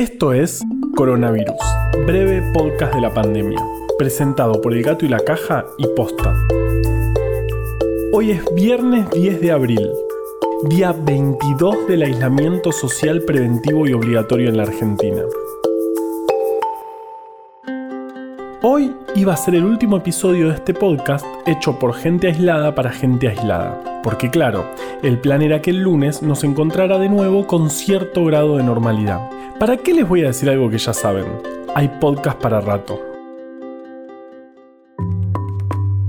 Esto es Coronavirus, breve podcast de la pandemia, presentado por El Gato y la Caja y Posta. Hoy es viernes 10 de abril, día 22 del aislamiento social preventivo y obligatorio en la Argentina. Hoy iba a ser el último episodio de este podcast hecho por gente aislada para gente aislada. Porque claro, el plan era que el lunes nos encontrara de nuevo con cierto grado de normalidad. ¿Para qué les voy a decir algo que ya saben? Hay podcast para rato.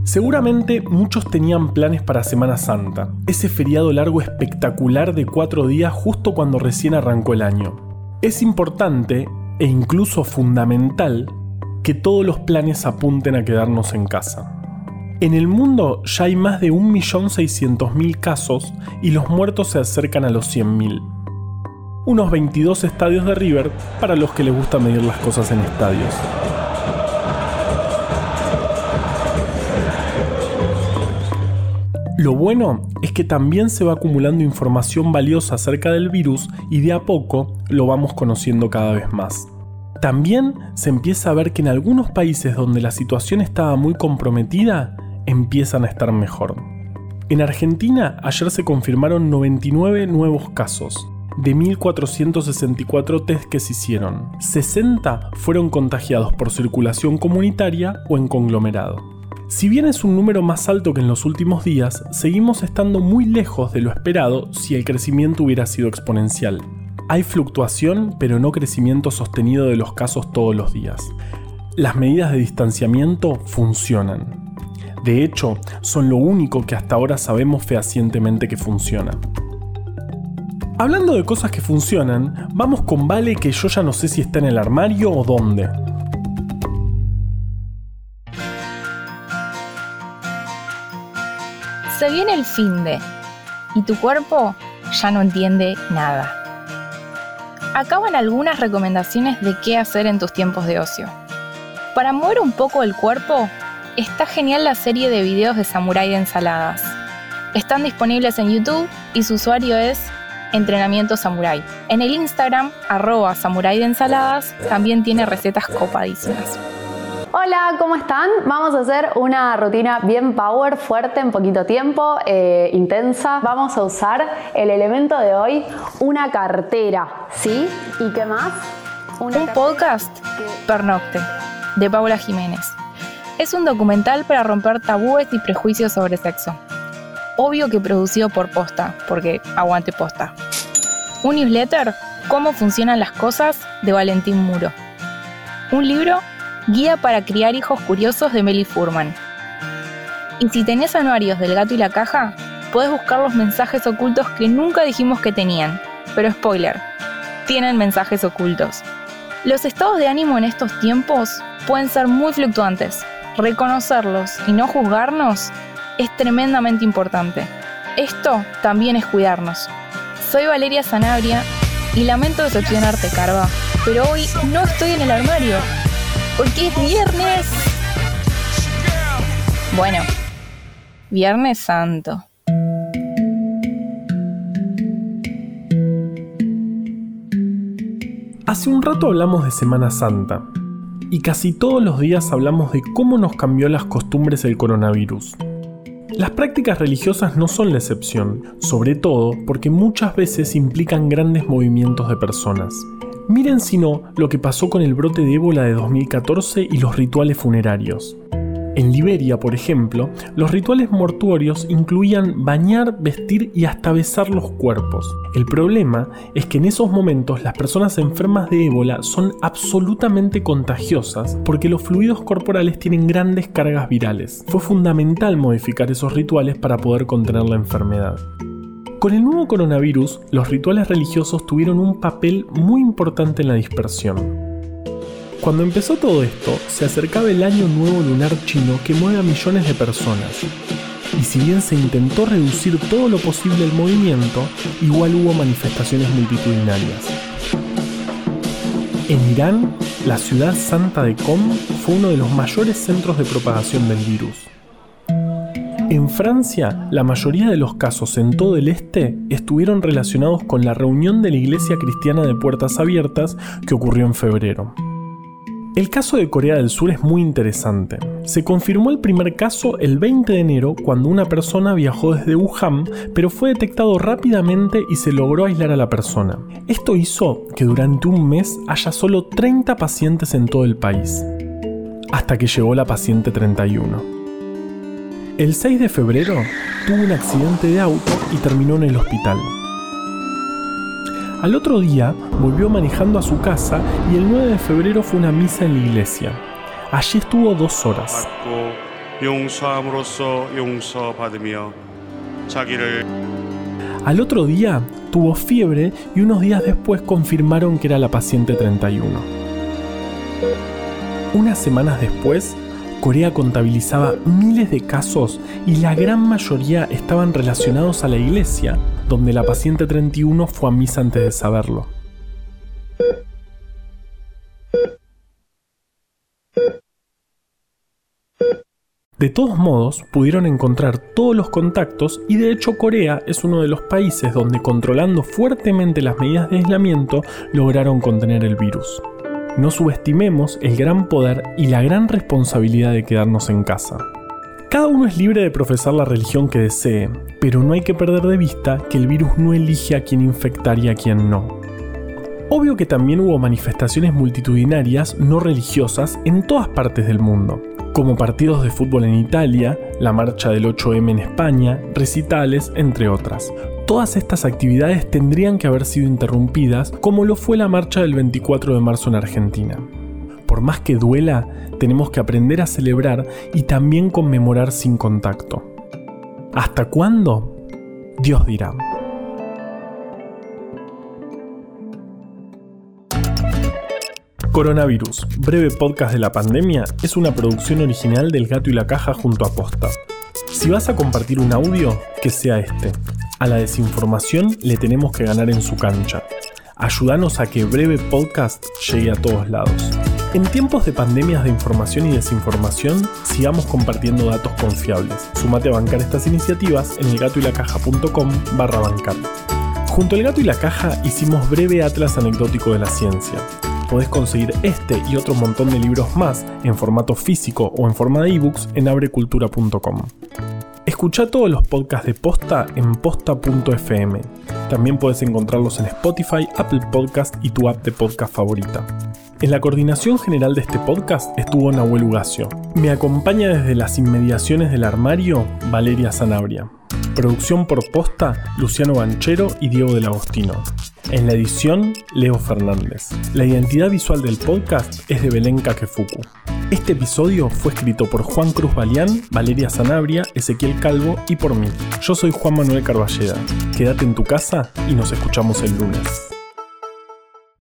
Seguramente muchos tenían planes para Semana Santa, ese feriado largo espectacular de cuatro días justo cuando recién arrancó el año. Es importante e incluso fundamental que todos los planes apunten a quedarnos en casa. En el mundo ya hay más de 1.600.000 casos y los muertos se acercan a los 100.000. Unos 22 estadios de River para los que les gusta medir las cosas en estadios. Lo bueno es que también se va acumulando información valiosa acerca del virus y de a poco lo vamos conociendo cada vez más. También se empieza a ver que en algunos países donde la situación estaba muy comprometida, empiezan a estar mejor. En Argentina ayer se confirmaron 99 nuevos casos. De 1.464 test que se hicieron, 60 fueron contagiados por circulación comunitaria o en conglomerado. Si bien es un número más alto que en los últimos días, seguimos estando muy lejos de lo esperado si el crecimiento hubiera sido exponencial. Hay fluctuación, pero no crecimiento sostenido de los casos todos los días. Las medidas de distanciamiento funcionan. De hecho, son lo único que hasta ahora sabemos fehacientemente que funciona. Hablando de cosas que funcionan, vamos con Vale que yo ya no sé si está en el armario o dónde. Se viene el fin de y tu cuerpo ya no entiende nada acaban algunas recomendaciones de qué hacer en tus tiempos de ocio. Para mover un poco el cuerpo, está genial la serie de videos de Samurai de ensaladas. Están disponibles en YouTube y su usuario es Entrenamiento Samurai. En el Instagram, arroba Samurai de ensaladas, también tiene recetas copadísimas. Hola, ¿cómo están? Vamos a hacer una rutina bien power, fuerte, en poquito tiempo, eh, intensa. Vamos a usar el elemento de hoy, una cartera, ¿sí? ¿Y qué más? un podcast, Pernocte, de Paula Jiménez. Es un documental para romper tabúes y prejuicios sobre sexo. Obvio que producido por Posta, porque aguante Posta. Un newsletter, Cómo funcionan las cosas, de Valentín Muro. Un libro Guía para criar hijos curiosos de Meli Furman. Y si tenés anuarios del gato y la caja, puedes buscar los mensajes ocultos que nunca dijimos que tenían. Pero spoiler, tienen mensajes ocultos. Los estados de ánimo en estos tiempos pueden ser muy fluctuantes. Reconocerlos y no juzgarnos es tremendamente importante. Esto también es cuidarnos. Soy Valeria Sanabria y lamento decepcionarte, Carva, pero hoy no estoy en el armario porque es viernes. Bueno, Viernes Santo. Hace un rato hablamos de Semana Santa y casi todos los días hablamos de cómo nos cambió las costumbres el coronavirus. Las prácticas religiosas no son la excepción, sobre todo porque muchas veces implican grandes movimientos de personas. Miren si no lo que pasó con el brote de ébola de 2014 y los rituales funerarios. En Liberia, por ejemplo, los rituales mortuorios incluían bañar, vestir y hasta besar los cuerpos. El problema es que en esos momentos las personas enfermas de ébola son absolutamente contagiosas porque los fluidos corporales tienen grandes cargas virales. Fue fundamental modificar esos rituales para poder contener la enfermedad. Con el nuevo coronavirus, los rituales religiosos tuvieron un papel muy importante en la dispersión. Cuando empezó todo esto, se acercaba el año nuevo lunar chino que mueve a millones de personas. Y si bien se intentó reducir todo lo posible el movimiento, igual hubo manifestaciones multitudinarias. En Irán, la ciudad santa de Qom fue uno de los mayores centros de propagación del virus. En Francia, la mayoría de los casos en todo el este estuvieron relacionados con la reunión de la Iglesia Cristiana de Puertas Abiertas que ocurrió en febrero. El caso de Corea del Sur es muy interesante. Se confirmó el primer caso el 20 de enero cuando una persona viajó desde Wuhan, pero fue detectado rápidamente y se logró aislar a la persona. Esto hizo que durante un mes haya solo 30 pacientes en todo el país, hasta que llegó la paciente 31. El 6 de febrero tuvo un accidente de auto y terminó en el hospital. Al otro día volvió manejando a su casa y el 9 de febrero fue una misa en la iglesia. Allí estuvo dos horas. Al otro día tuvo fiebre y unos días después confirmaron que era la paciente 31. Unas semanas después Corea contabilizaba miles de casos y la gran mayoría estaban relacionados a la iglesia, donde la paciente 31 fue a misa antes de saberlo. De todos modos, pudieron encontrar todos los contactos y de hecho Corea es uno de los países donde controlando fuertemente las medidas de aislamiento lograron contener el virus. No subestimemos el gran poder y la gran responsabilidad de quedarnos en casa. Cada uno es libre de profesar la religión que desee, pero no hay que perder de vista que el virus no elige a quién infectar y a quién no. Obvio que también hubo manifestaciones multitudinarias no religiosas en todas partes del mundo, como partidos de fútbol en Italia, la marcha del 8M en España, recitales, entre otras, todas estas actividades tendrían que haber sido interrumpidas como lo fue la marcha del 24 de marzo en Argentina. Más que duela, tenemos que aprender a celebrar y también conmemorar sin contacto. ¿Hasta cuándo? Dios dirá. Coronavirus, breve podcast de la pandemia, es una producción original del Gato y la Caja junto a Posta. Si vas a compartir un audio, que sea este. A la desinformación le tenemos que ganar en su cancha. Ayúdanos a que Breve Podcast llegue a todos lados. En tiempos de pandemias de información y desinformación, sigamos compartiendo datos confiables. Sumate a bancar estas iniciativas en elgatoylacaja.com barra bancar. Junto al gato y la caja hicimos breve atlas anecdótico de la ciencia. Podés conseguir este y otro montón de libros más en formato físico o en forma de ebooks en abrecultura.com. Escucha todos los podcasts de Posta en posta.fm. También puedes encontrarlos en Spotify, Apple Podcast y tu app de podcast favorita. En la coordinación general de este podcast estuvo Nahuel Ugacio. Me acompaña desde las inmediaciones del armario Valeria Sanabria. Producción por posta Luciano Banchero y Diego del Agostino. En la edición, Leo Fernández. La identidad visual del podcast es de Belén Kakefuku. Este episodio fue escrito por Juan Cruz Balián, Valeria Sanabria, Ezequiel Calvo y por mí. Yo soy Juan Manuel Carballeda. Quédate en tu casa y nos escuchamos el lunes.